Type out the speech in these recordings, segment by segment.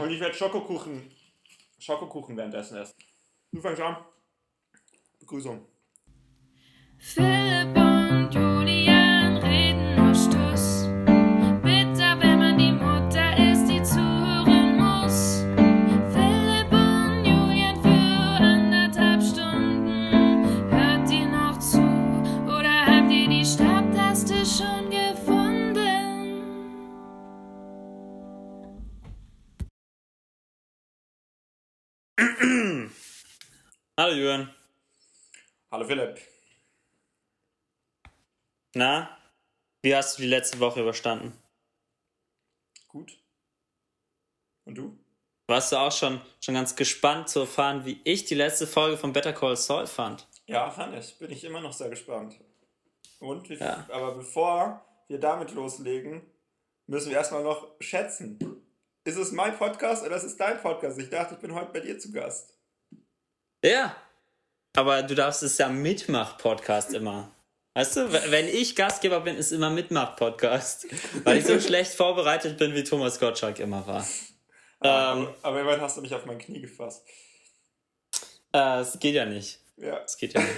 Und ich werde Schokokuchen, Schokokuchen währenddessen essen. Du fängst an. Begrüßung. Philipp Hallo Jürgen. Hallo Philipp. Na, wie hast du die letzte Woche überstanden? Gut. Und du? Warst du auch schon, schon ganz gespannt zu erfahren, wie ich die letzte Folge von Better Call Saul fand? Ja, fand ich. Bin ich immer noch sehr gespannt. Und? Wie, Ja. Aber bevor wir damit loslegen, müssen wir erstmal noch schätzen. Ist es mein Podcast oder ist es dein Podcast? Ich dachte, ich bin heute bei dir zu Gast. Ja. Aber du darfst es ja Mitmach-Podcast immer. Weißt du, wenn ich Gastgeber bin, ist immer Mitmach-Podcast. Weil ich so schlecht vorbereitet bin, wie Thomas Gottschalk immer war. Ähm, aber, aber immerhin hast du mich auf mein Knie gefasst. äh, es geht ja nicht. Ja. Es geht ja nicht.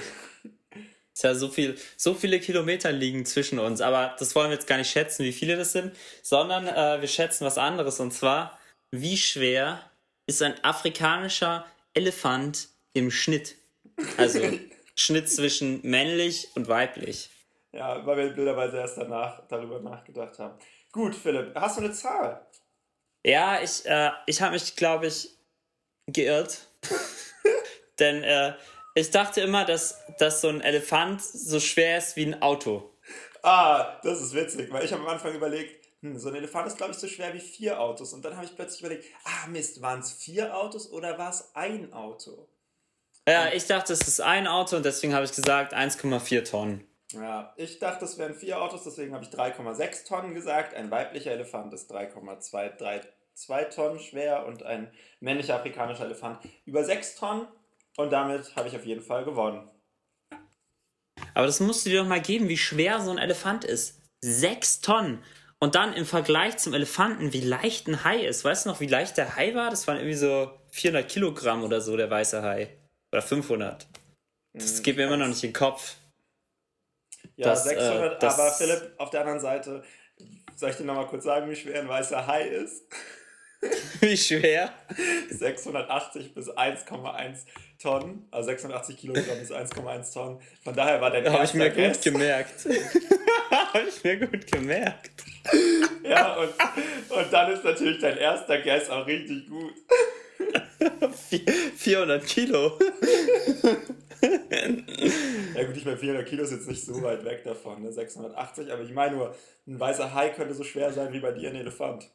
Es ist ja so viel, so viele Kilometer liegen zwischen uns, aber das wollen wir jetzt gar nicht schätzen, wie viele das sind, sondern äh, wir schätzen was anderes und zwar, wie schwer ist ein afrikanischer Elefant im Schnitt? Also Schnitt zwischen männlich und weiblich. Ja, weil wir bilderweise erst danach darüber nachgedacht haben. Gut, Philipp, hast du eine Zahl? Ja, ich, äh, ich habe mich, glaube ich, geirrt. Denn äh, ich dachte immer, dass, dass so ein Elefant so schwer ist wie ein Auto. Ah, das ist witzig, weil ich habe am Anfang überlegt, hm, so ein Elefant ist, glaube ich, so schwer wie vier Autos. Und dann habe ich plötzlich überlegt, ah Mist, waren es vier Autos oder war es ein Auto? Ja, ich dachte, es ist ein Auto und deswegen habe ich gesagt 1,4 Tonnen. Ja, ich dachte, es wären vier Autos, deswegen habe ich 3,6 Tonnen gesagt. Ein weiblicher Elefant ist 3,232 Tonnen schwer und ein männlicher afrikanischer Elefant über 6 Tonnen. Und damit habe ich auf jeden Fall gewonnen. Aber das musst du dir doch mal geben, wie schwer so ein Elefant ist. Sechs Tonnen. Und dann im Vergleich zum Elefanten, wie leicht ein Hai ist. Weißt du noch, wie leicht der Hai war? Das waren irgendwie so 400 Kilogramm oder so, der weiße Hai. Oder 500. Das geht mir immer noch nicht in den Kopf. Ja, Das, äh, 600, das- aber Philipp, auf der anderen Seite, soll ich dir nochmal kurz sagen, wie schwer ein weißer Hai ist? Wie schwer? 680 bis 1,1 Tonnen, also 680 Kilogramm bis 1,1 Tonnen. Von daher war der Habe ich mir gut Guess. gemerkt. Habe ich mir gut gemerkt. Ja, und, und dann ist natürlich dein erster Guess auch richtig gut. Vi- 400 Kilo. Ja gut, ich meine, 400 Kilo ist jetzt nicht so weit weg davon, ne? 680, aber ich meine nur, ein weißer Hai könnte so schwer sein wie bei dir ein Elefant.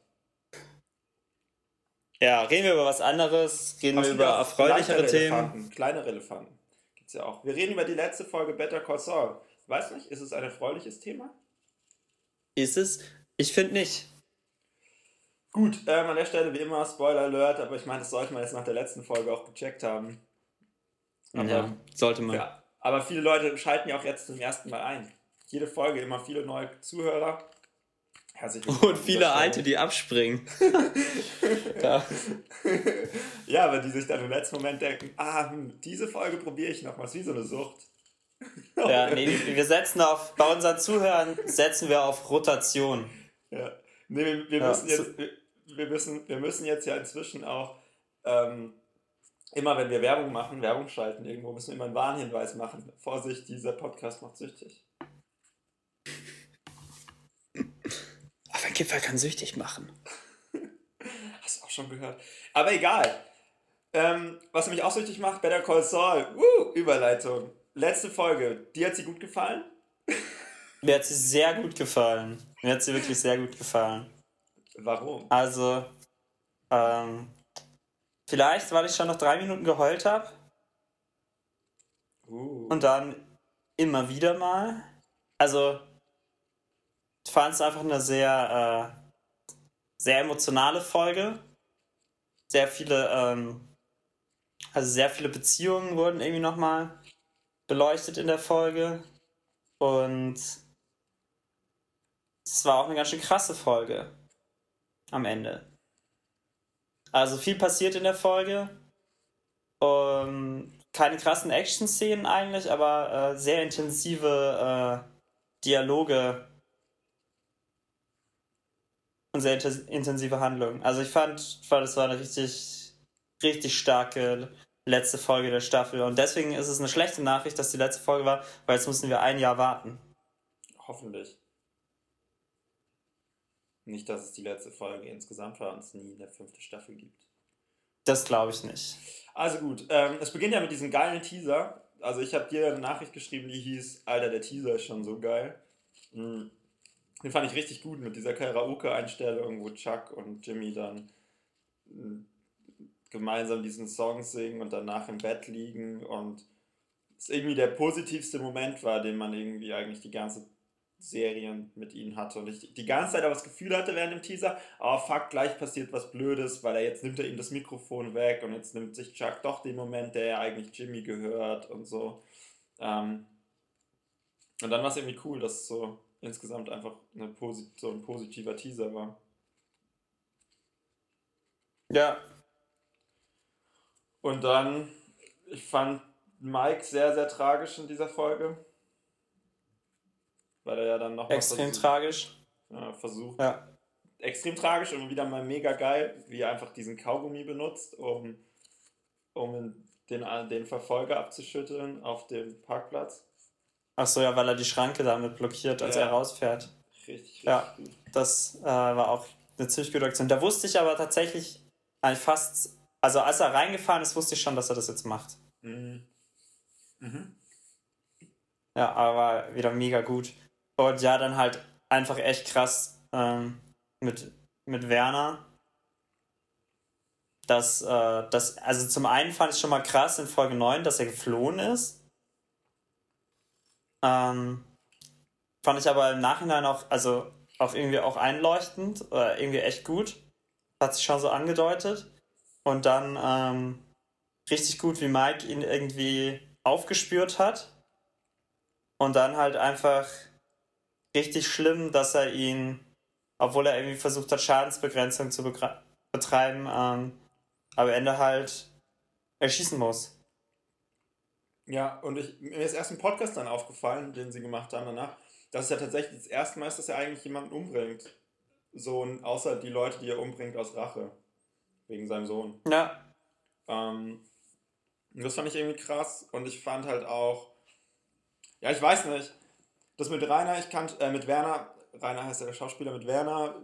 Ja, reden wir über was anderes. Reden wir über erfreulichere Themen. Elefanten, kleinere Elefanten. Gibt's ja auch. Wir reden über die letzte Folge Better Call Saul. Weiß nicht, ist es ein erfreuliches Thema? Ist es? Ich finde nicht. Gut, ähm, an der Stelle wie immer Spoiler Alert, aber ich meine, das sollte man jetzt nach der letzten Folge auch gecheckt haben. Aber, ja, sollte man. ja, aber viele Leute schalten ja auch jetzt zum ersten Mal ein. Jede Folge immer viele neue Zuhörer. Herzlich willkommen Und viele. Alte, die abspringen. ja. Ja, aber die sich dann im letzten Moment denken, ah, hm, diese Folge probiere ich noch mal, ist wie so eine Sucht. ja, nee, wir setzen auf, bei unseren Zuhörern setzen wir auf Rotation. Ja. Nee, wir, wir, Ja, müssen so- jetzt, wir, wir, müssen, wir müssen jetzt ja inzwischen auch, ähm, immer wenn wir Werbung machen, Werbung schalten irgendwo, müssen wir immer einen Warnhinweis machen. Vorsicht, dieser Podcast macht süchtig. Aber ein Gipfel kann süchtig machen. Hast du auch schon gehört. Aber egal. Ähm, was mich auch süchtig macht, Better Call Saul. Uh, Überleitung. Letzte Folge. Dir hat sie gut gefallen? Mir hat sie sehr gut gefallen. Mir hat sie wirklich sehr gut gefallen. Warum? Also, ähm, vielleicht, weil ich schon noch drei Minuten geheult habe Uh. und dann immer wieder mal. Also, ich fand es einfach eine sehr, äh, sehr emotionale Folge. Sehr viele, ähm, also sehr viele Beziehungen wurden irgendwie nochmal beleuchtet in der Folge. Und es war auch eine ganz schön krasse Folge am Ende. Also viel passiert in der Folge. Um, keine krassen Action-Szenen eigentlich, aber äh, sehr intensive äh, Dialoge und sehr intensive Handlungen. Also ich fand, fand, es war eine richtig, richtig starke letzte Folge der Staffel. Und deswegen ist es eine schlechte Nachricht, dass die letzte Folge war, weil jetzt müssen wir ein Jahr warten. Hoffentlich. Nicht, dass es die letzte Folge insgesamt war und es nie eine fünfte Staffel gibt. Das glaube ich nicht. Also gut, ähm, es beginnt ja mit diesem geilen Teaser. Also ich habe dir eine Nachricht geschrieben, die hieß, Alter, der Teaser ist schon so geil. Mhm. Den fand ich richtig gut mit dieser Karaoke-Einstellung, wo Chuck und Jimmy dann hm, gemeinsam diesen Song singen und danach im Bett liegen und es irgendwie der positivste Moment war, den man irgendwie eigentlich die ganze Serien mit ihnen hatte und ich die ganze Zeit aber das Gefühl hatte während dem Teaser, oh fuck, gleich passiert was Blödes, weil er jetzt nimmt er ihm das Mikrofon weg und jetzt nimmt sich Chuck doch den Moment, der ja eigentlich Jimmy gehört und so. Ähm, und dann war es irgendwie cool, dass es so insgesamt einfach eine Posit so ein positiver Teaser war. Ja. Und dann, ich fand Mike sehr, sehr tragisch in dieser Folge. Weil er ja dann noch. Extrem versucht, tragisch. Ja, versucht. Ja. Extrem tragisch und wieder mal mega geil, wie er einfach diesen Kaugummi benutzt, um, um den, den Verfolger abzuschütteln auf dem Parkplatz. Ach so, ja, weil er die Schranke damit blockiert, als ja. er rausfährt. Richtig, richtig ja, das äh, war auch eine ziemlich gute Aktion. Da wusste ich aber tatsächlich eigentlich fast, also als er reingefahren ist, wusste ich schon, dass er das jetzt macht. Mhm. Mhm. Ja, aber wieder mega gut. Und ja, dann halt einfach echt krass ähm, mit, mit Werner. Das, äh, das, also zum einen fand ich schon mal krass in Folge 9, dass er geflohen ist. Ähm, fand ich aber im Nachhinein auch, also auch irgendwie auch einleuchtend, oder irgendwie echt gut. Hat sich schon so angedeutet. Und dann ähm, richtig gut, wie Mike ihn irgendwie aufgespürt hat. Und dann halt einfach richtig schlimm, dass er ihn, obwohl er irgendwie versucht hat, Schadensbegrenzung zu betreiben, ähm, am Ende halt erschießen muss. Ja, und ich, mir ist erst ein Podcast dann aufgefallen, den sie gemacht haben danach, dass es ja tatsächlich das erste Mal ist, dass er eigentlich jemanden umbringt. So, außer die Leute, die er umbringt aus Rache. Wegen seinem Sohn. Ja. Ähm, das fand ich irgendwie krass und ich fand halt auch, ja, ich weiß nicht, das mit Rainer, ich kann, äh, mit Werner, Rainer heißt ja der Schauspieler, mit Werner,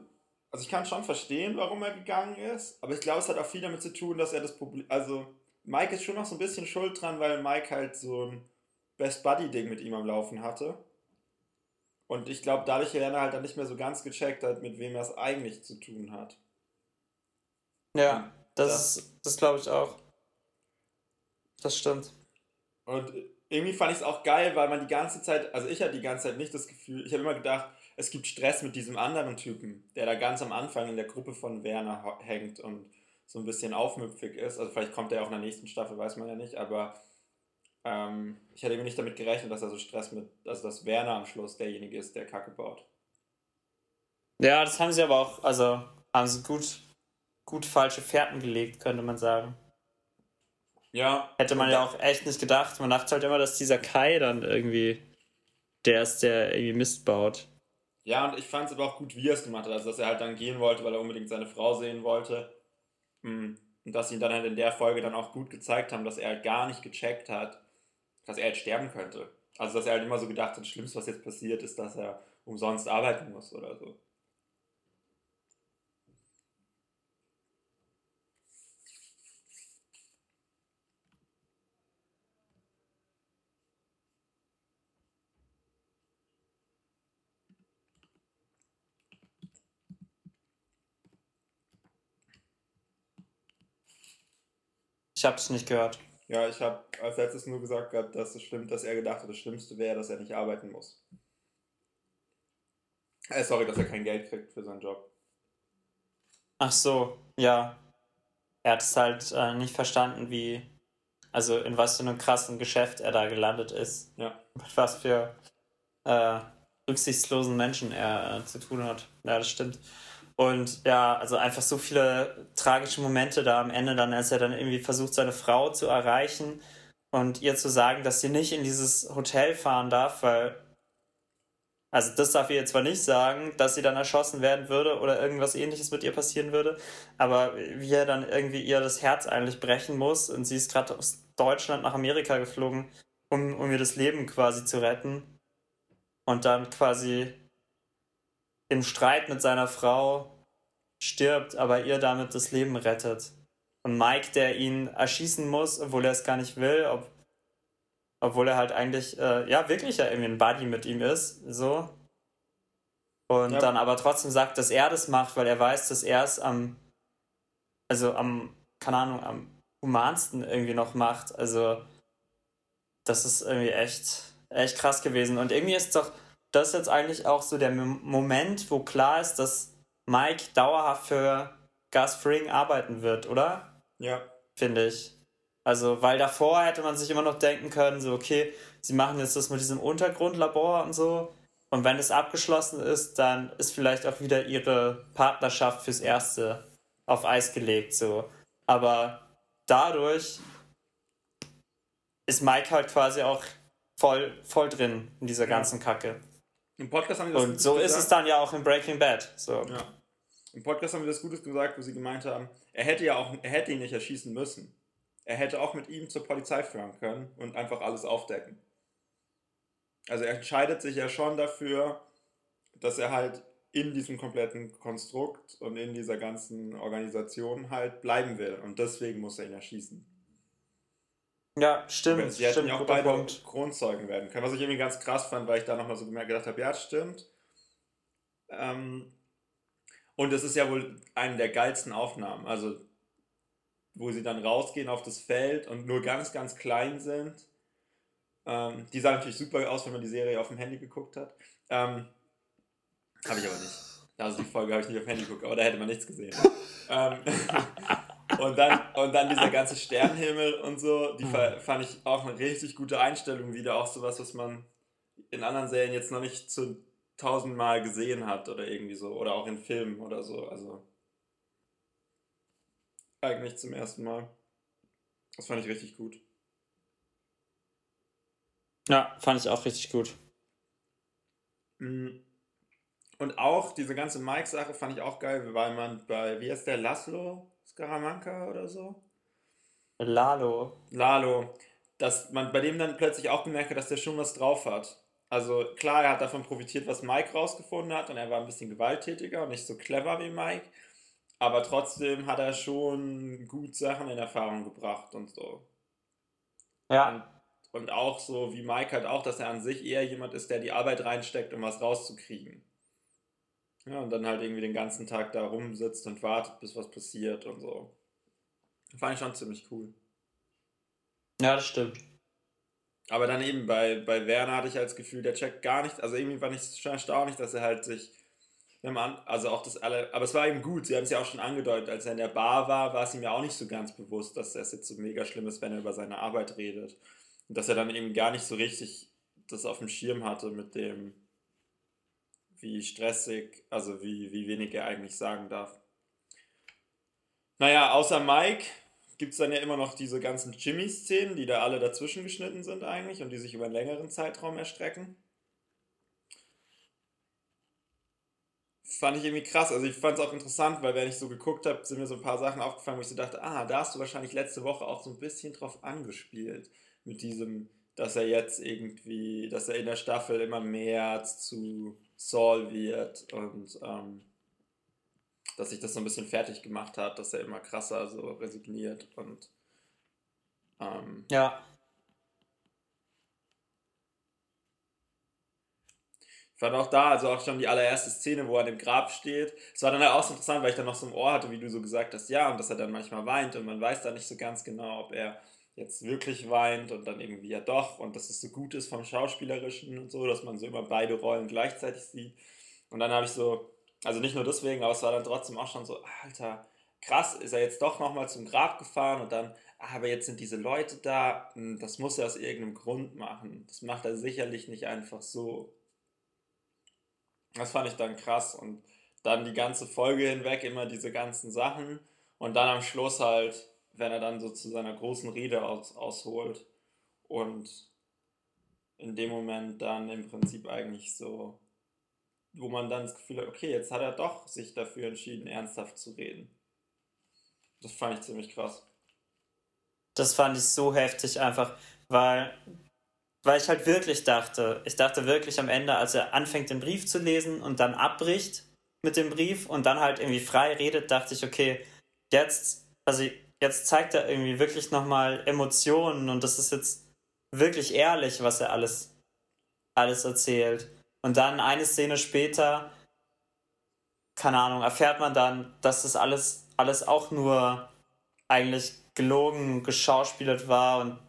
also ich kann schon verstehen, warum er gegangen ist, aber ich glaube, es hat auch viel damit zu tun, dass er das Problem, also Mike ist schon noch so ein bisschen schuld dran, weil Mike halt so ein Best Buddy-Ding mit ihm am Laufen hatte. Und ich glaube, dadurch er halt dann nicht mehr so ganz gecheckt hat, mit wem er es eigentlich zu tun hat. Ja, das, das, das glaube ich auch. Das stimmt. Und irgendwie fand ich es auch geil, weil man die ganze Zeit, also ich hatte die ganze Zeit nicht das Gefühl, ich habe immer gedacht, es gibt Stress mit diesem anderen Typen, der da ganz am Anfang in der Gruppe von Werner hängt und so ein bisschen aufmüpfig ist. Also vielleicht kommt er auch in der nächsten Staffel, weiß man ja nicht, aber ähm, ich hatte eben nicht damit gerechnet, dass er so Stress mit, also dass Werner am Schluss derjenige ist, der Kacke baut. Ja, das haben sie aber auch, also haben sie gut, gut falsche Fährten gelegt, könnte man sagen. Ja. Hätte man ja auch echt nicht gedacht. Man dachte halt immer, dass dieser Kai dann irgendwie der ist, der irgendwie Mist baut. Ja, und ich fand es aber auch gut, wie er es gemacht hat. Also, dass er halt dann gehen wollte, weil er unbedingt seine Frau sehen wollte. Hm. Und dass sie ihn dann halt in der Folge dann auch gut gezeigt haben, dass er halt gar nicht gecheckt hat, dass er halt sterben könnte. Also, dass er halt immer so gedacht hat, das Schlimmste, was jetzt passiert, ist, dass er umsonst arbeiten muss oder so. Ich habe es nicht gehört. Ja, ich habe als letztes nur gesagt gehabt, dass es stimmt, dass er gedacht hat, das Schlimmste wäre, dass er nicht arbeiten muss. Äh, sorry, dass er kein Geld kriegt für seinen Job. Ach so, ja. Er hat es halt äh, nicht verstanden, wie, also in was für einem krassen Geschäft er da gelandet ist. Ja. Mit was für äh, rücksichtslosen Menschen er äh, zu tun hat. Ja, das stimmt. Und ja, also einfach so viele tragische Momente da am Ende, dann als er dann irgendwie versucht, seine Frau zu erreichen und ihr zu sagen, dass sie nicht in dieses Hotel fahren darf, weil also das darf ihr zwar nicht sagen, dass sie dann erschossen werden würde oder irgendwas ähnliches mit ihr passieren würde, aber wie er dann irgendwie ihr das Herz eigentlich brechen muss und sie ist gerade aus Deutschland nach Amerika geflogen, um, um ihr das Leben quasi zu retten und dann quasi im Streit mit seiner Frau stirbt, aber ihr damit das Leben rettet. Und Mike, der ihn erschießen muss, obwohl er es gar nicht will, ob, obwohl er halt eigentlich, äh, ja, wirklich ja irgendwie ein Buddy mit ihm ist, so. Und Ja. dann aber trotzdem sagt, dass er das macht, weil er weiß, dass er es am, also am, keine Ahnung, am humansten irgendwie noch macht. Also, das ist irgendwie echt, echt krass gewesen. Und irgendwie ist doch das jetzt eigentlich auch so der Mom- Moment, wo klar ist, dass Mike dauerhaft für Gus Fring arbeiten wird, oder? Ja. finde ich. Also, weil davor hätte man sich immer noch denken können, so, okay, sie machen jetzt das mit diesem Untergrundlabor und so. Und wenn es abgeschlossen ist, dann ist vielleicht auch wieder ihre Partnerschaft fürs Erste auf Eis gelegt, so. Aber dadurch ist Mike halt quasi auch voll, voll drin in dieser Ja. ganzen Kacke. Im Podcast haben wir das Und Gutes so ist gesagt. es dann ja auch in Breaking Bad. So. Ja. Im Podcast haben wir das Gutes gesagt, wo sie gemeint haben, er hätte ja auch, er hätte ihn nicht erschießen müssen. Er hätte auch mit ihm zur Polizei fahren können und einfach alles aufdecken. Also er entscheidet sich ja schon dafür, dass er halt in diesem kompletten Konstrukt und in dieser ganzen Organisation halt bleiben will. Und deswegen muss er ihn erschießen. Ja, stimmt. Sie hätten stimmt, ja auch beide Punkt. Kronzeugen werden können, was ich irgendwie ganz krass fand, weil ich da nochmal so gemerkt gedacht habe, ja, stimmt. Ähm, und es ist ja wohl eine der geilsten Aufnahmen, also wo sie dann rausgehen auf das Feld und nur ganz, ganz klein sind. Ähm, die sah natürlich super aus, wenn man die Serie auf dem Handy geguckt hat. Ähm, habe ich aber nicht. Also die Folge habe ich nicht auf dem Handy geguckt, aber da hätte man nichts gesehen. ähm, und, dann, und dann dieser ganze Sternenhimmel und so, die fa- fand ich auch eine richtig gute Einstellung wieder. Auch sowas, was man in anderen Serien jetzt noch nicht zu tausendmal gesehen hat oder irgendwie so. Oder auch in Filmen oder so. Also eigentlich zum ersten Mal. Das fand ich richtig gut. Ja, fand ich auch richtig gut. Mm. Und auch diese ganze Mike-Sache fand ich auch geil, weil man bei, wie heißt der, Laszlo Skaramanka oder so? Lalo. Lalo, dass man bei dem dann plötzlich auch gemerkt hat, dass der schon was drauf hat. Also klar, er hat davon profitiert, was Mike rausgefunden hat und er war ein bisschen gewalttätiger und nicht so clever wie Mike. Aber trotzdem hat er schon gut Sachen in Erfahrung gebracht und so. Ja, Und auch so wie Mike halt auch, dass er an sich eher jemand ist, der die Arbeit reinsteckt, um was rauszukriegen. Ja, und dann halt irgendwie den ganzen Tag da rumsitzt und wartet, bis was passiert und so. Fand ich schon ziemlich cool. ja, das stimmt. Aber dann eben bei, bei Werner hatte ich halt das Gefühl, der checkt gar nicht. Also irgendwie fand ich es schon erstaunlich, dass er halt sich. Also auch das alle. Aber es war eben gut. Sie haben es ja auch schon angedeutet, als er in der Bar war, war es ihm ja auch nicht so ganz bewusst, dass es jetzt so mega schlimm ist, wenn er über seine Arbeit redet. Und dass er dann eben gar nicht so richtig das auf dem Schirm hatte mit dem, wie stressig, also wie, wie wenig er eigentlich sagen darf. Naja, außer Mike gibt es dann ja immer noch diese ganzen Jimmy-Szenen, die da alle dazwischen geschnitten sind eigentlich und die sich über einen längeren Zeitraum erstrecken. Fand ich irgendwie krass. Also ich fand es auch interessant, weil wenn ich so geguckt habe, sind mir so ein paar Sachen aufgefallen, wo ich so dachte, ah, da hast du wahrscheinlich letzte Woche auch so ein bisschen drauf angespielt. Mit diesem, dass er jetzt irgendwie, dass er in der Staffel immer mehr zu Saul wird und ähm, dass sich das so ein bisschen fertig gemacht hat, dass er immer krasser so resigniert und ähm, Ja. ich fand auch da, also auch schon die allererste Szene, wo er an dem Grab steht. Es war dann halt auch so interessant, weil ich dann noch so im Ohr hatte, wie du so gesagt hast, ja, und dass er dann manchmal weint und man weiß dann nicht so ganz genau, ob er jetzt wirklich weint und dann irgendwie ja doch und dass es so gut ist vom Schauspielerischen und so, dass man so immer beide Rollen gleichzeitig sieht. Und dann habe ich so, also nicht nur deswegen, aber es war dann trotzdem auch schon so, Alter, krass, ist er jetzt doch nochmal zum Grab gefahren und dann, ah, aber jetzt sind diese Leute da, hm, das muss er aus irgendeinem Grund machen. Das macht er sicherlich nicht einfach so. Das fand ich dann krass und dann die ganze Folge hinweg immer diese ganzen Sachen und dann am Schluss halt, wenn er dann so zu seiner großen Rede aus, ausholt und in dem Moment dann im Prinzip eigentlich so, wo man dann das Gefühl hat, okay, jetzt hat er doch sich dafür entschieden, ernsthaft zu reden. Das fand ich ziemlich krass. Das fand ich so heftig einfach, weil, weil ich halt wirklich dachte, ich dachte wirklich am Ende, als er anfängt, den Brief zu lesen und dann abbricht mit dem Brief und dann halt irgendwie frei redet, dachte ich, okay, jetzt, also jetzt zeigt er irgendwie wirklich nochmal Emotionen und das ist jetzt wirklich ehrlich, was er alles, alles erzählt. Und dann eine Szene später, keine Ahnung, erfährt man dann, dass das alles, alles auch nur eigentlich gelogen, geschauspielert war und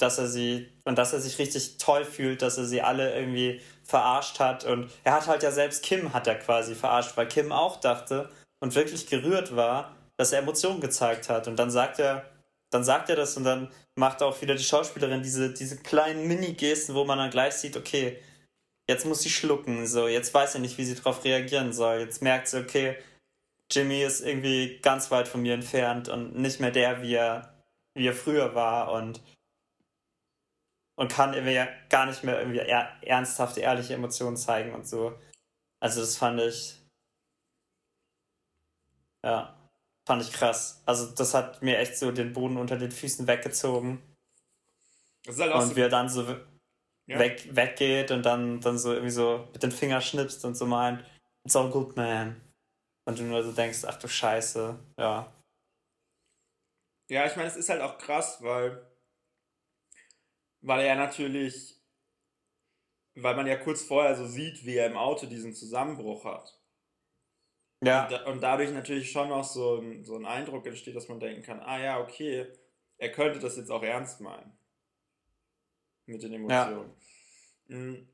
dass er sie und dass er sich richtig toll fühlt, dass er sie alle irgendwie verarscht hat und er hat halt ja selbst Kim hat er quasi verarscht, weil Kim auch dachte und wirklich gerührt war, dass er Emotionen gezeigt hat und dann sagt er dann sagt er das und dann macht auch wieder die Schauspielerin diese, diese kleinen Mini-Gesten, wo man dann gleich sieht, okay, jetzt muss sie schlucken, so, jetzt weiß sie nicht, wie sie darauf reagieren soll. Jetzt merkt sie, okay, Jimmy ist irgendwie ganz weit von mir entfernt und nicht mehr der, wie er, wie er früher war und, und kann irgendwie gar nicht mehr irgendwie er, ernsthafte, ehrliche Emotionen zeigen und so. Also das fand ich, ja, fand ich krass. Also das hat mir echt so den Boden unter den Füßen weggezogen. Halt und so wie er dann so ja. weg, weggeht und dann, dann so irgendwie so mit den Fingern schnipst und so meint, it's all good, man. Und du nur so denkst, ach du Scheiße, ja. Ja, ich meine, es ist halt auch krass, weil, weil er natürlich, weil man ja kurz vorher so sieht, wie er im Auto diesen Zusammenbruch hat. Ja. Und, und dadurch natürlich schon noch so ein, so ein Eindruck entsteht, dass man denken kann, ah ja, okay, er könnte das jetzt auch ernst meinen. Mit den Emotionen. Ja. Mhm.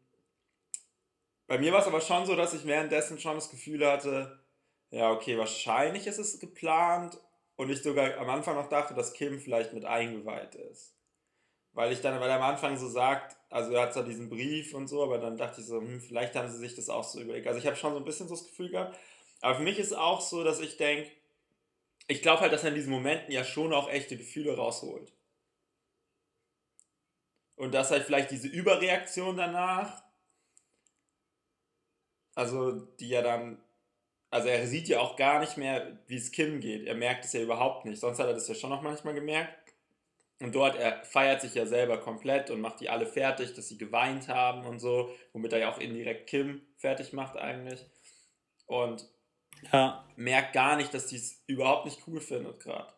Bei mir war es aber schon so, dass ich währenddessen schon das Gefühl hatte, ja, okay, wahrscheinlich ist es geplant und ich sogar am Anfang noch dachte, dass Kim vielleicht mit eingeweiht ist. Weil ich dann, weil er am Anfang so sagt, also er hat zwar diesen Brief und so, aber dann dachte ich so, hm, vielleicht haben sie sich das auch so überlegt. Also ich habe schon so ein bisschen so das Gefühl gehabt, aber für mich ist auch so, dass ich denke, ich glaube halt, dass er in diesen Momenten ja schon auch echte Gefühle rausholt. Und dass halt vielleicht diese Überreaktion danach, also die ja dann, also er sieht ja auch gar nicht mehr, wie es Kim geht. Er merkt es ja überhaupt nicht. Sonst hat er das ja schon noch manchmal gemerkt. Und dort, er feiert sich ja selber komplett und macht die alle fertig, dass sie geweint haben und so, womit er ja auch indirekt Kim fertig macht eigentlich. Und ja. merkt gar nicht, dass die es überhaupt nicht cool findet gerade.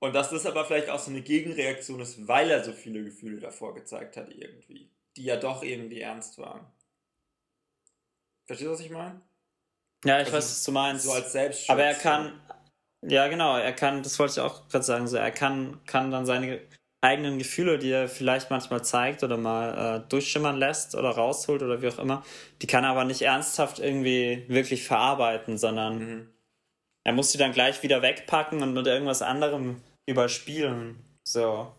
Und dass das aber vielleicht auch so eine Gegenreaktion ist, weil er so viele Gefühle davor gezeigt hat irgendwie, die ja doch irgendwie ernst waren. Verstehst du, was ich meine? Ja, ich also weiß, was du meinst. So als Selbstschutz. Aber er kann, ja genau, er kann, das wollte ich auch gerade sagen, so, er kann, kann dann seine eigenen Gefühle, die er vielleicht manchmal zeigt oder mal äh, durchschimmern lässt oder rausholt oder wie auch immer, die kann er aber nicht ernsthaft irgendwie wirklich verarbeiten, sondern mhm. er muss sie dann gleich wieder wegpacken und mit irgendwas anderem überspielen. So.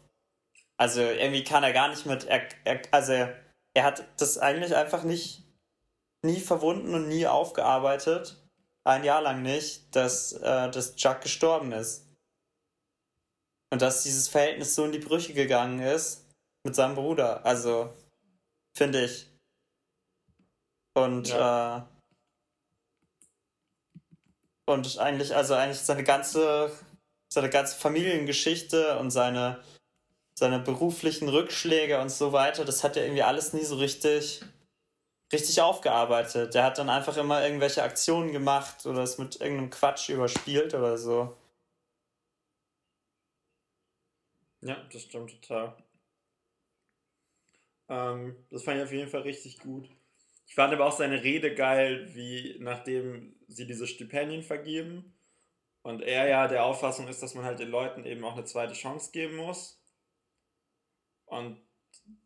Also irgendwie kann er gar nicht mit, er, er, also er, hat das eigentlich einfach nicht, nie verwunden und nie aufgearbeitet, ein Jahr lang nicht, dass, äh, dass Chuck gestorben ist. Und dass dieses Verhältnis so in die Brüche gegangen ist mit seinem Bruder. Also, finde ich. Und, ja. äh, und eigentlich, also eigentlich seine ganze, seine ganze Familiengeschichte und seine, seine beruflichen Rückschläge und so weiter, das hat er irgendwie alles nie so richtig, richtig aufgearbeitet. Der hat dann einfach immer irgendwelche Aktionen gemacht oder es mit irgendeinem Quatsch überspielt oder so. Ja, das stimmt total. Ähm, das fand ich auf jeden Fall richtig gut. Ich fand aber auch seine Rede geil, wie nachdem sie diese Stipendien vergeben und er ja der Auffassung ist, dass man halt den Leuten eben auch eine zweite Chance geben muss und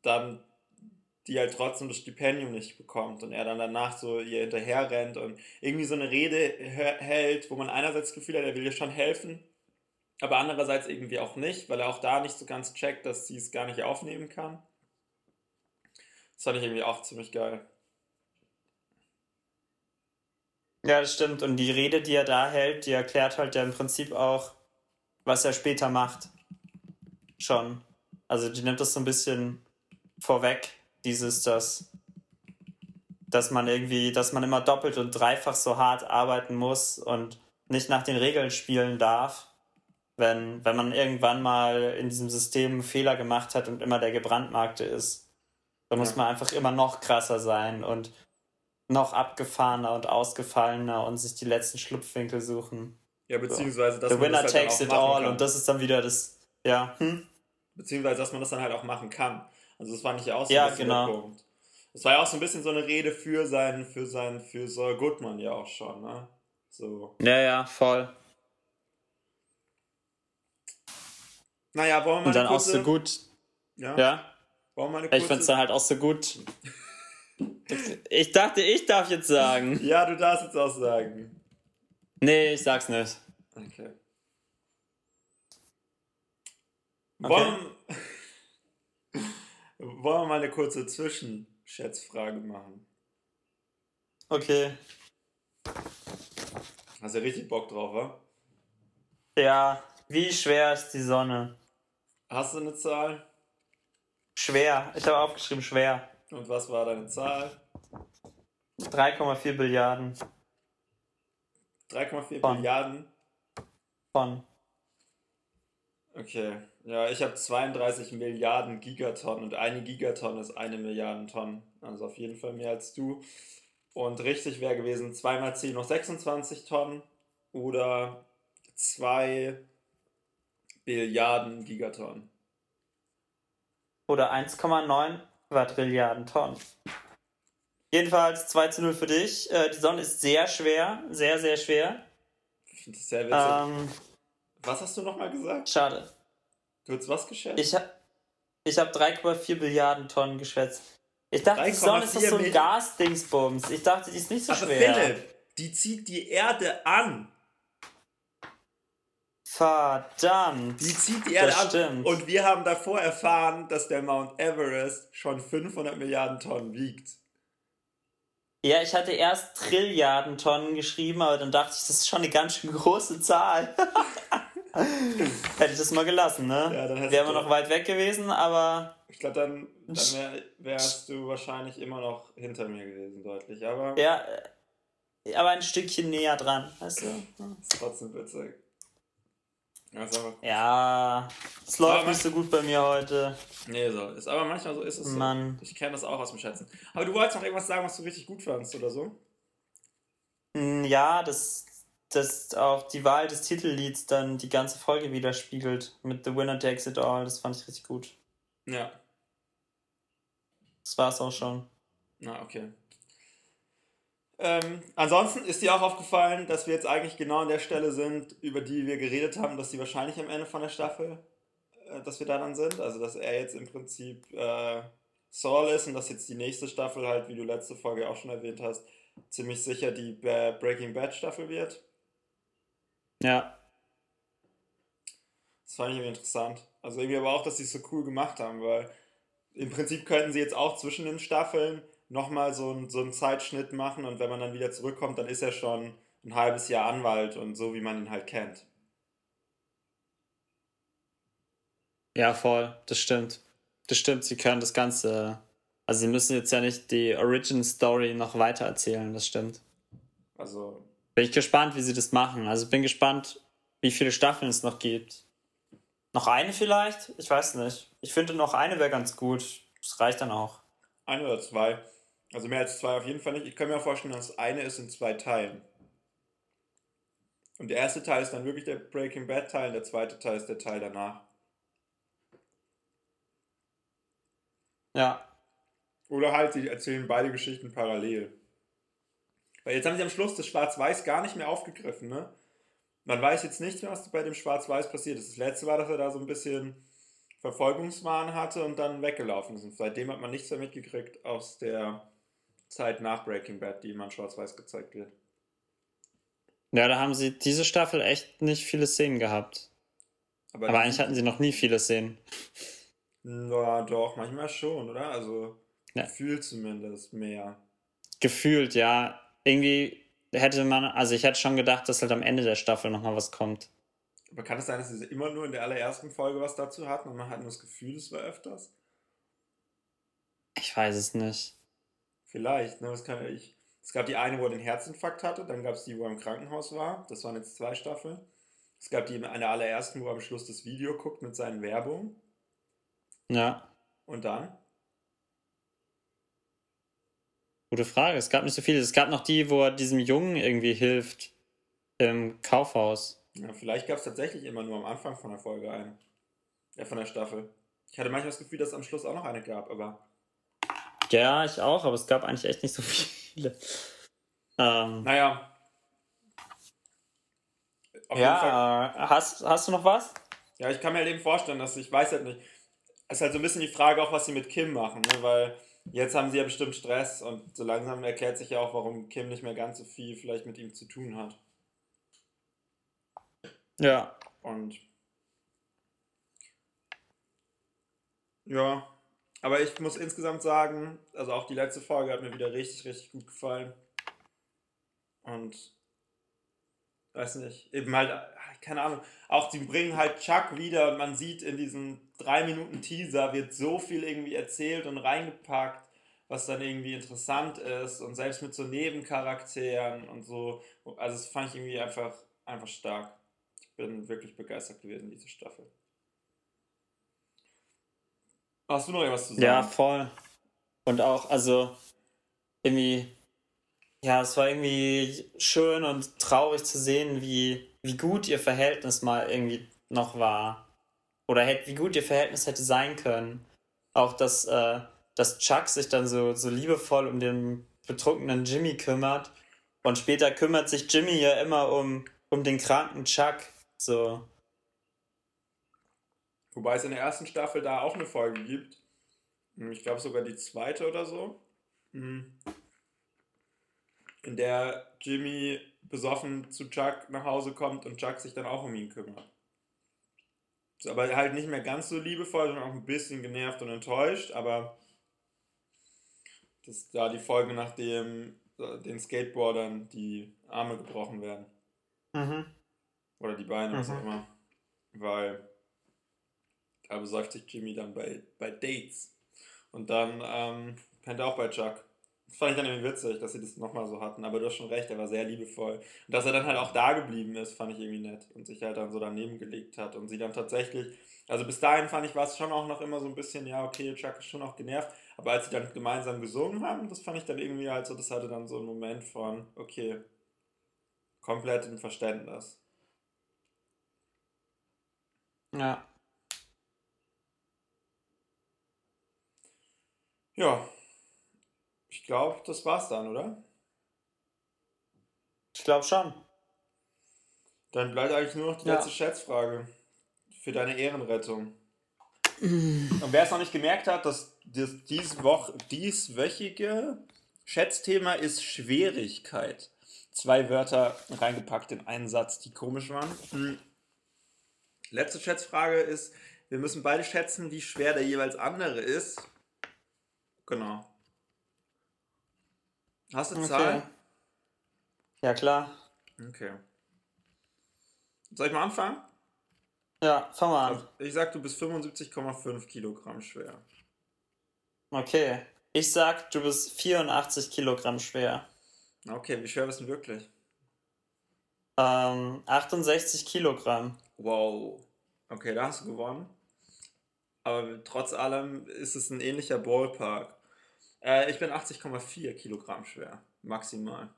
dann die halt trotzdem das Stipendium nicht bekommt und er dann danach so ihr hinterher rennt und irgendwie so eine Rede hält, wo man einerseits das Gefühl hat, er will ihr schon helfen, aber andererseits irgendwie auch nicht, weil er auch da nicht so ganz checkt, dass sie es gar nicht aufnehmen kann. Das fand ich irgendwie auch ziemlich geil. Ja, das stimmt. Und die Rede, die er da hält, die erklärt halt ja im Prinzip auch, was er später macht. Schon. Also die nimmt das so ein bisschen vorweg, dieses, dass, dass man irgendwie, dass man immer doppelt und dreifach so hart arbeiten muss und nicht nach den Regeln spielen darf, wenn, wenn man irgendwann mal in diesem System Fehler gemacht hat und immer der gebrandmarkte ist. Da muss Ja. man einfach immer noch krasser sein und noch abgefahrener und ausgefallener und sich die letzten Schlupfwinkel suchen. Ja, beziehungsweise, dass The man winner das halt takes dann it all kann. und das ist dann wieder das, ja, hm? Beziehungsweise, dass man das dann halt auch machen kann. Also das fand ich auch so Ja, ein genau. Punkt. Das war ja auch so ein bisschen so eine Rede für seinen, für seinen, für Saul Goodman ja auch schon, ne? So. Ja, ja, voll. Naja, wollen wir mal Und dann eine auch kurze, so gut, Ja? ja. Wollen wir mal eine Ich kurze, find's dann halt auch so gut. Ich dachte, ich darf jetzt sagen. Ja, du darfst jetzt auch sagen. Nee, ich sag's nicht. Okay. Okay. Wollen, wollen wir mal eine kurze Zwischenschätzfrage machen? Okay. Hast du richtig Bock drauf, wa? Ja, wie schwer ist die Sonne? Hast du eine Zahl? Schwer. Ich habe aufgeschrieben, schwer. Und was war deine Zahl? 3,4 Billiarden 3,4 Von. Milliarden. von. Okay. Ja, ich habe 32 Milliarden Gigaton und eine Gigaton ist eine Milliarde Tonnen. Also auf jeden Fall mehr als du. Und richtig wäre gewesen 2 mal 10 noch 26 Tonnen oder 2 Billiarden Gigatonnen. Oder 1,9 Quadrilliarden Tonnen. Jedenfalls 2 zu 0 für dich. Äh, die Sonne ist sehr schwer. Sehr, sehr schwer. Ich finde das sehr witzig. Ähm, was hast du nochmal gesagt? schade. Du hast was geschätzt? Ich habe ich hab 3,4 Billiarden Tonnen geschätzt. Ich dachte, die Sonne ist doch 3,4 so ein Gasdingsbums. Ich dachte, die ist nicht so Aber schwer. Philipp, die zieht die Erde an. Verdammt. Die zieht die Erde Das an. stimmt. Und wir haben davor erfahren, dass der Mount Everest schon 500 Milliarden Tonnen wiegt. Ja, ich hatte erst Trilliarden Tonnen geschrieben, aber dann dachte ich, das ist schon eine ganz schön große Zahl. Hätte ich das mal gelassen, ne? Ja, dann Wären wir noch weit weg gewesen, aber Ich glaube, dann, dann wär, wärst du wahrscheinlich immer noch hinter mir gewesen, deutlich. Aber ja, äh, aber ein Stückchen näher dran, weißt du? ist trotzdem witzig. Ja, ist aber, Ja, es läuft nicht so gut bei mir heute. nee, so ist. Aber manchmal so ist es so. Mann. Ich kenne das auch aus dem Schätzen. Aber du wolltest noch irgendwas sagen, was du richtig gut fandst oder so? Hm, Ja, das, das auch die Wahl des Titellieds dann die ganze Folge widerspiegelt mit The Winner Takes It All. Das fand ich richtig gut. Ja. Das war's auch schon. Na, okay. Ähm, ansonsten ist dir auch aufgefallen, dass wir jetzt eigentlich genau an der Stelle sind, über die wir geredet haben, dass sie wahrscheinlich am Ende von der Staffel, äh, dass wir da dann sind. Also, dass er jetzt im Prinzip äh, Saul ist und dass jetzt die nächste Staffel halt, wie du letzte Folge auch schon erwähnt hast, ziemlich sicher die Ba- Breaking Bad Staffel wird. Ja. Das fand ich irgendwie interessant. Also irgendwie aber auch, dass sie es so cool gemacht haben, weil im Prinzip könnten sie jetzt auch zwischen den Staffeln nochmal so, ein, so einen Zeitschnitt machen und wenn man dann wieder zurückkommt, dann ist er schon ein halbes Jahr Anwalt und so, wie man ihn halt kennt. Ja, voll. Das stimmt. Das stimmt. Sie können das Ganze. Also, sie müssen jetzt ja nicht die Origin Story noch weiter erzählen. Das stimmt. Also, Bin ich gespannt, wie sie das machen. Also, bin gespannt, wie viele Staffeln es noch gibt. Noch eine vielleicht? Ich weiß nicht. Ich finde, noch eine wäre ganz gut. Das reicht dann auch. Ein oder zwei. Also mehr als zwei auf jeden Fall nicht. Ich kann mir auch vorstellen, dass eine ist in zwei Teilen. Und der erste Teil ist dann wirklich der Breaking Bad Teil, und der zweite Teil ist der Teil danach. Ja. Oder halt, sie erzählen beide Geschichten parallel. Weil jetzt haben sie am Schluss das Schwarz-Weiß gar nicht mehr aufgegriffen, ne? Man weiß jetzt nicht mehr, was bei dem Schwarz-Weiß passiert ist. Das letzte war, dass er da so ein bisschen Verfolgungswahn hatte und dann weggelaufen ist. Und seitdem hat man nichts mehr mitgekriegt aus der Zeit nach Breaking Bad, die immer in Schwarz-Weiß gezeigt wird. Ja, da haben sie diese Staffel echt nicht viele Szenen gehabt. Aber eigentlich hatten sie noch nie viele Szenen. Na doch, manchmal schon, oder? Also Ja. gefühlt zumindest mehr. Gefühlt, ja. Irgendwie hätte man, also ich hätte schon gedacht, dass halt am Ende der Staffel nochmal was kommt. Aber kann es sein, dass sie immer nur in der allerersten Folge was dazu hatten und man hat nur das Gefühl, es war öfters? Ich weiß es nicht. Vielleicht, ne? Das kann ich. Es gab die eine, wo er den Herzinfarkt hatte, dann gab es die, wo er im Krankenhaus war. Das waren jetzt zwei Staffeln. Es gab die eine allerersten, wo er am Schluss das Video guckt mit seinen Werbungen. Ja, Und dann? gute Frage. Es gab nicht so viele. Es gab noch die, wo er diesem Jungen irgendwie hilft im Kaufhaus. Ja, vielleicht gab es tatsächlich immer nur am Anfang von der Folge eine. Ja, von der Staffel. Ich hatte manchmal das Gefühl, dass es am Schluss auch noch eine gab, aber. Ja, ich auch, aber es gab eigentlich echt nicht so viele. Ähm, Naja. Auf jeden Fall. ja, hast, hast du noch was? Ja, ich kann mir halt eben vorstellen, dass ich weiß halt nicht. Es ist halt so ein bisschen die Frage auch, was sie mit Kim machen, ne? weil jetzt haben sie ja bestimmt Stress und so langsam erklärt sich ja auch, warum Kim nicht mehr ganz so viel vielleicht mit ihm zu tun hat. Ja. Und ja, aber ich muss insgesamt sagen, also auch die letzte Folge hat mir wieder richtig, richtig gut gefallen. Und weiß nicht, eben halt, keine Ahnung, auch die bringen halt Chuck wieder und man sieht in diesem 3 Minuten Teaser wird so viel irgendwie erzählt und reingepackt, was dann irgendwie interessant ist und selbst mit so Nebencharakteren und so, also das fand ich irgendwie einfach, einfach stark. Ich bin wirklich begeistert gewesen, diese Staffel. Hast du noch irgendwas zu sagen? Ja, voll. Und auch, also, irgendwie, ja, es war irgendwie schön und traurig zu sehen, wie, wie gut ihr Verhältnis mal irgendwie noch war. Oder hätte, wie gut ihr Verhältnis hätte sein können. Auch, dass, äh, dass Chuck sich dann so, so liebevoll um den betrunkenen Jimmy kümmert. Und später kümmert sich Jimmy ja immer um, um den kranken Chuck. So. Wobei es in der ersten Staffel da auch eine Folge gibt. Hm, Ich glaube sogar die zweite oder so. Hm. In der Jimmy besoffen zu Chuck nach Hause kommt und Chuck sich dann auch um ihn kümmert. Ist aber halt nicht mehr ganz so liebevoll, sondern auch ein bisschen genervt und enttäuscht, aber das ist da die Folge, nachdem äh, den Skateboardern die Arme gebrochen werden. Mhm. Oder die Beine, was Mhm. auch immer. Weil da besäuft sich Jimmy dann bei, bei Dates. Und dann ähm, pennt er auch bei Chuck. Das fand ich dann irgendwie witzig, dass sie das nochmal so hatten. Aber du hast schon recht, er war sehr liebevoll. Und dass er dann halt auch da geblieben ist, fand ich irgendwie nett. Und sich halt dann so daneben gelegt hat. Und sie dann tatsächlich, also bis dahin fand ich, war es schon auch noch immer so ein bisschen, ja, okay, Chuck ist schon auch genervt. Aber als sie dann gemeinsam gesungen haben, das fand ich dann irgendwie halt so, das hatte dann so einen Moment von, okay, komplett im Verständnis. Ja. Ja, ich glaube, das war's dann, oder? Ich glaube schon. Dann bleibt eigentlich nur noch die Ja. letzte Schätzfrage für deine Ehrenrettung. Und wer es noch nicht gemerkt hat, dass das dies Woch, dieswöchige Schätzthema ist Schwierigkeit. Zwei Wörter reingepackt in einen Satz, die komisch waren. Letzte Schätzfrage ist, wir müssen beide schätzen, wie schwer der jeweils andere ist. Genau. Hast du Okay. Zahlen? Ja, klar. Okay. Soll ich mal anfangen? Ja, fang mal an. Ich sag, du bist 75,5 Kilogramm schwer. Okay. Ich sag, du bist 84 Kilogramm schwer. Okay, wie schwer bist du wirklich? Ähm, 68 Kilogramm. Wow. Okay, da hast du gewonnen. Aber trotz allem ist es ein ähnlicher Ballpark. Äh, ich bin 80,4 Kilogramm schwer. Maximal.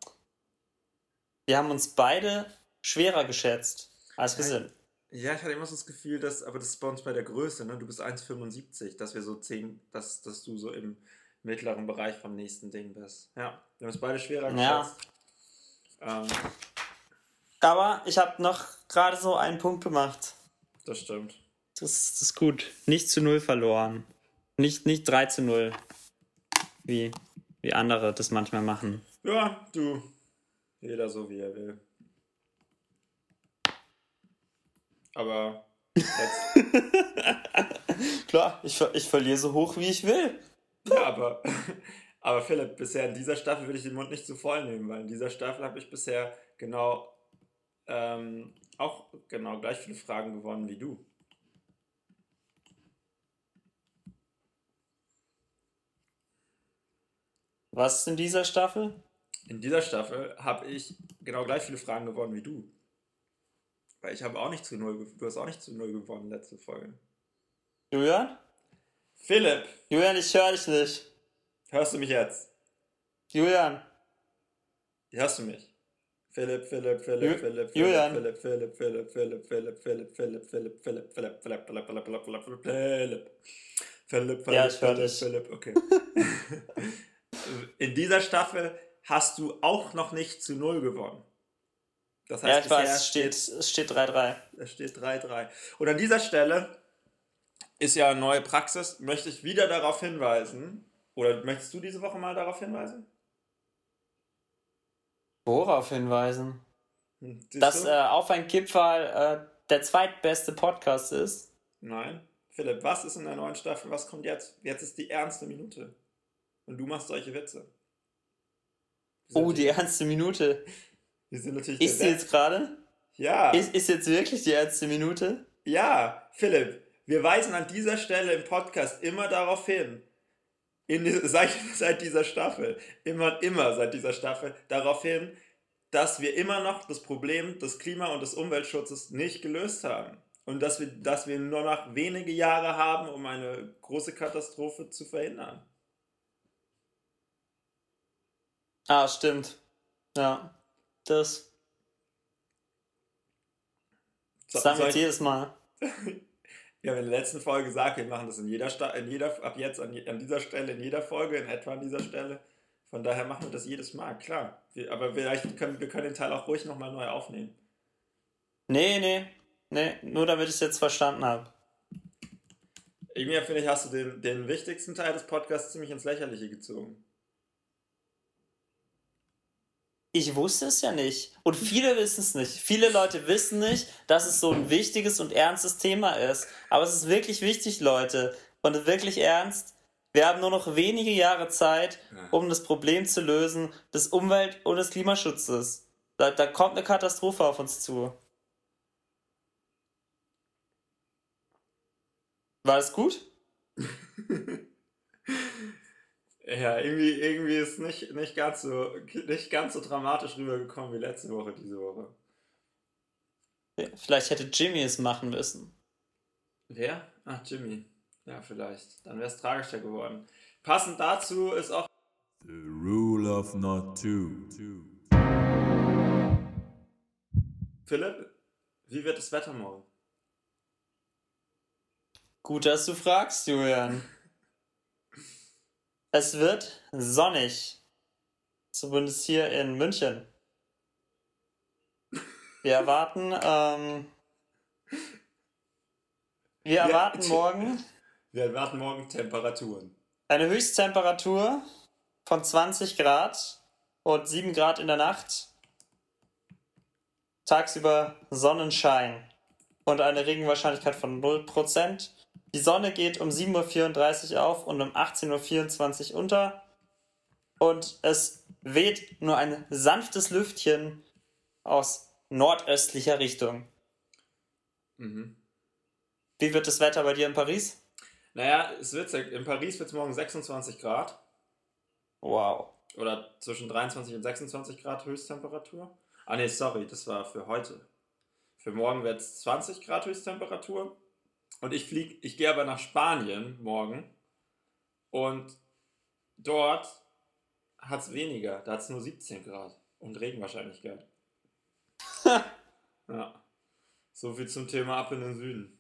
Wir haben uns beide schwerer geschätzt, als wir sind. Ja, ich hatte immer so das Gefühl, dass, aber das ist bei uns bei der Größe, ne? Du bist 1,75, dass wir so 10, dass, dass du so im mittleren Bereich vom nächsten Ding bist. Ja, wir haben uns beide schwerer Ja. geschätzt. Ähm, Aber ich habe noch gerade so einen Punkt gemacht. das stimmt. Das, das ist gut. Nicht zu null verloren. Nicht, nicht 3 zu 0. Wie, wie andere das manchmal machen. Ja, du. Jeder so, wie er will. Aber jetzt, Klar, ich, ich verliere so hoch, wie ich will. ja, aber, Aber Philipp, bisher in dieser Staffel würde ich den Mund nicht zu voll nehmen, weil in dieser Staffel habe ich bisher genau ähm, auch genau gleich viele Fragen gewonnen wie du. Was ist in dieser Staffel? In dieser Staffel habe ich genau gleich viele Fragen gewonnen wie du. Weil ich habe auch nicht zu null, ge- du hast auch nicht zu null gewonnen letzte Folge. Julian? Philipp, Julian, ich höre dich nicht. hörst du mich jetzt? Julian, Hörst du mich? Philipp, Philipp, Philipp, Philipp, Philipp, Julian. Philipp, Philipp, Philipp, Philipp, Philipp, Philipp, Philipp, Philipp, Philipp, Philipp, Philipp, Philipp, Philipp, Philipp, Philipp, Philipp, Philipp, Philipp, Ja, Philipp. Philipp, okay. In dieser Staffel hast du auch noch nicht zu null gewonnen. Das ja, heißt, ich weiß, es steht, es steht 3-3. es steht 3-3. Und an dieser Stelle ist ja eine neue Praxis, möchte ich wieder darauf hinweisen, oder möchtest du diese Woche mal darauf hinweisen? Worauf hinweisen? Dass äh, auf ein Kipferl äh, der zweitbeste Podcast ist. Nein. Philipp, was ist in der neuen Staffel? Was kommt jetzt? Jetzt ist die ernste Minute. Und du machst solche Witze. Oh, die ernste Minute. Wir sind natürlich Ist sie jetzt gerade? Ja, Ist, ist jetzt wirklich die ernste Minute? ja, Philipp, wir weisen an dieser Stelle im Podcast immer darauf hin, in, seit, seit dieser Staffel, immer, immer seit dieser Staffel, darauf hin, dass wir immer noch das Problem des Klima- und des Umweltschutzes nicht gelöst haben. Und dass wir, dass wir nur noch wenige Jahre haben, um eine große Katastrophe zu verhindern. Ah, stimmt. Ja. Das So- sagen wir jetzt jedes Mal. Wir haben in der letzten Folge gesagt, wir machen das in jeder, Sta in jeder ab jetzt an, an dieser Stelle, in jeder Folge, in etwa an dieser Stelle. Von daher machen wir das jedes Mal, klar. Wir, aber vielleicht können wir können den Teil auch ruhig nochmal neu aufnehmen. Nee, nee. Nee, nur damit ich es jetzt verstanden habe. Irgendwie finde ich, hast du den, den wichtigsten Teil des Podcasts ziemlich ins Lächerliche gezogen. Ich wusste es ja nicht. Und viele wissen es nicht. Viele Leute wissen nicht, dass es so ein wichtiges und ernstes Thema ist. Aber es ist wirklich wichtig, Leute. Und wirklich ernst. Wir haben nur noch wenige Jahre Zeit, um das Problem zu lösen des Umwelt- und des Klimaschutzes. Da, da kommt eine Katastrophe auf uns zu. War das gut? Ja, irgendwie, irgendwie ist nicht, nicht, ganz so, nicht ganz so dramatisch rübergekommen wie letzte Woche, diese Woche. Ja, Vielleicht hätte Jimmy es machen müssen. Wer? Ach, Jimmy. Ja, vielleicht. Dann wäre es tragischer geworden. Passend dazu ist auch The rule of not two. Philipp, wie wird das Wetter morgen? Gut, dass du fragst, Julian. Es wird sonnig. Zumindest hier in München. Wir erwarten, ähm, wir erwarten tja. morgen Wir erwarten morgen Temperaturen. eine Höchsttemperatur von 20 Grad und 7 Grad in der Nacht. Tagsüber Sonnenschein und eine Regenwahrscheinlichkeit von 0%. Die Sonne geht um 7.34 Uhr auf und um 18.24 Uhr unter. Und es weht nur ein sanftes Lüftchen aus nordöstlicher Richtung. Mhm. Wie wird das Wetter bei dir in Paris? Naja, es wird, in Paris wird es morgen 26 Grad. Wow. Oder zwischen 23 und 26 Grad Höchsttemperatur. Ah ne, sorry, das war für heute. Für morgen wird es 20 Grad Höchsttemperatur. Und ich fliege, ich gehe aber nach Spanien morgen. Und dort hat es weniger. Da hat es nur 17 Grad. Und Regenwahrscheinlichkeit. ja. So viel zum Thema ab in den Süden.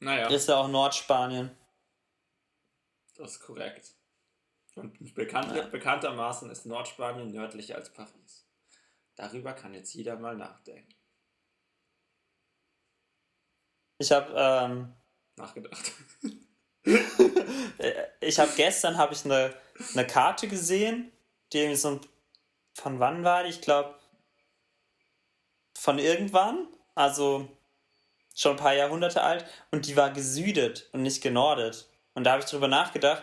Naja. Ist ja auch Nordspanien. Das ist korrekt. Und bekannt, Ja. bekanntermaßen ist Nordspanien nördlicher als Paris. Darüber kann jetzt jeder mal nachdenken. Ich habe ähm, Nachgedacht. Ich habe gestern habe ich eine, eine Karte gesehen, die irgendwie so ein, von wann war die? Ich glaube von irgendwann, also schon ein paar Jahrhunderte alt und die war gesüdet und nicht genordet. Und da habe ich drüber nachgedacht,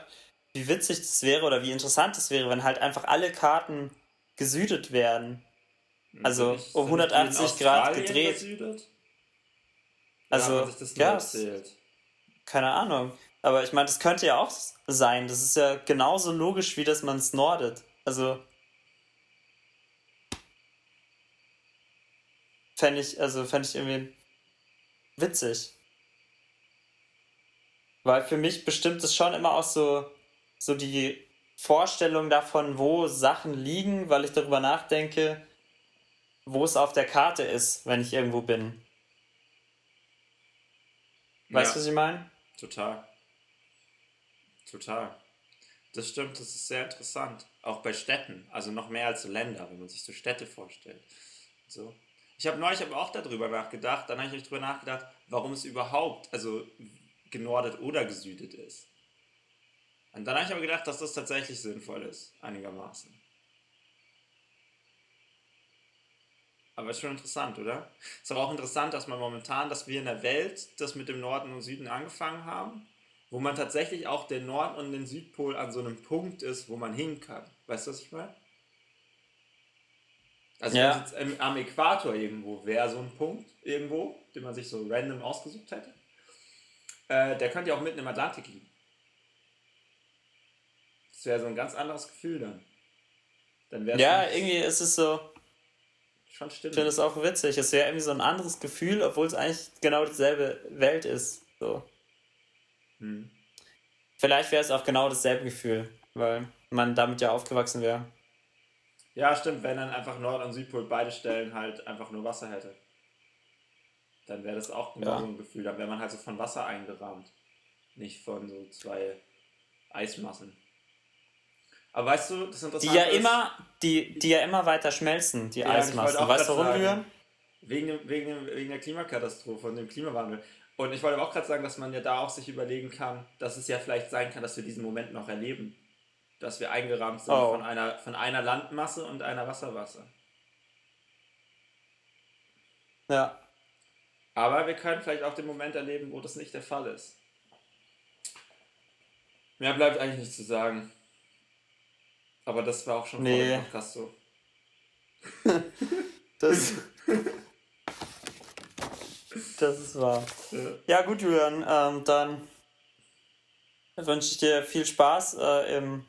wie witzig das wäre oder wie interessant es wäre, wenn halt einfach alle Karten gesüdet werden. Also Nicht- um sind nicht die in 180 Grad gedreht. gesüdet? Also, ja, erzählt? keine Ahnung. Aber ich meine, das könnte ja auch sein. Das ist ja genauso logisch, wie dass man es nordet. Also. Fände ich, also fände ich irgendwie witzig. Weil für mich bestimmt es schon immer auch so, so die Vorstellung davon, wo Sachen liegen, weil ich darüber nachdenke, wo es auf der Karte ist, wenn ich irgendwo bin. Weißt du, Ja. was ich meine? Total. Total. Das stimmt, das ist sehr interessant. Auch bei Städten, also noch mehr als so Länder, wenn man sich so Städte vorstellt. So. Ich habe neulich aber auch darüber nachgedacht, dann habe ich mich darüber nachgedacht, warum es überhaupt, also genordet oder gesüdet ist. Und dann habe ich aber gedacht, dass das tatsächlich sinnvoll ist, einigermaßen. Aber ist schon interessant, oder? Ist aber auch interessant, dass man momentan, dass wir in der Welt das mit dem Norden und Süden angefangen haben, wo man tatsächlich auch den Nord- und den Südpol an so einem Punkt ist, wo man hin kann. Weißt du, was ich meine? Also Ja. jetzt am- am Äquator irgendwo wäre, so ein Punkt irgendwo, den man sich so random ausgesucht hätte, äh, der könnte ja auch mitten im Atlantik liegen. Das wäre so ein ganz anderes Gefühl dann. Dann Ja, irgendwie ist es so, schon ich stimmig. finde es auch witzig. Es wäre irgendwie so ein anderes Gefühl, obwohl es eigentlich genau dieselbe Welt ist. So. Hm. Vielleicht wäre es auch genau dasselbe Gefühl, weil man damit ja aufgewachsen wäre. Ja, stimmt, wenn dann einfach Nord- und Südpol beide Stellen halt einfach nur Wasser hätte. Dann wäre das auch genau Ja. so ein Gefühl. Dann wäre man halt so von Wasser eingerahmt. Nicht von so zwei Eismassen. Aber weißt du, das Die Interessante ja ist, immer, die, die ja immer weiter schmelzen, die Ja, Eismassen. Weißt du, warum. Julian? wegen, wegen, wegen der Klimakatastrophe und dem Klimawandel. Und ich wollte aber auch gerade sagen, dass man ja da auch sich überlegen kann, dass es ja vielleicht sein kann, dass wir diesen Moment noch erleben. Dass wir eingerahmt sind Oh. von, einer, von einer Landmasse und einer Wassermasse. Ja. Aber wir können vielleicht auch den Moment erleben, wo das nicht der Fall ist. Mehr bleibt eigentlich nicht zu sagen. Aber das war auch schon vor Nee. dem Podcast so. Das, das ist wahr. Ja, gut, Julian, ähm, dann wünsche ich dir viel Spaß äh, im,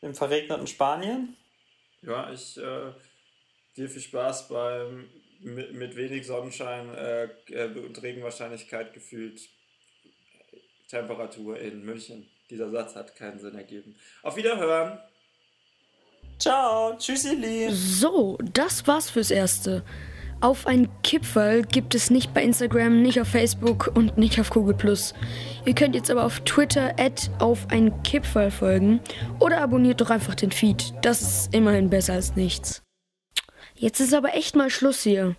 im verregneten Spanien. Ja, ich äh, dir viel Spaß beim mit, mit wenig Sonnenschein äh, äh, und Regenwahrscheinlichkeit gefühlt Temperatur in München. Dieser Satz hat keinen Sinn ergeben. Auf Wiederhören! Ciao, tschüss, ihr Lieben. So, das war's fürs Erste. Auf ein Kipferl gibt es nicht bei Instagram, nicht auf Facebook und nicht auf Google+. Ihr könnt jetzt aber auf Twitter auf ein Kipferl folgen oder abonniert doch einfach den Feed. Das ist immerhin besser als nichts. Jetzt ist aber echt mal Schluss hier.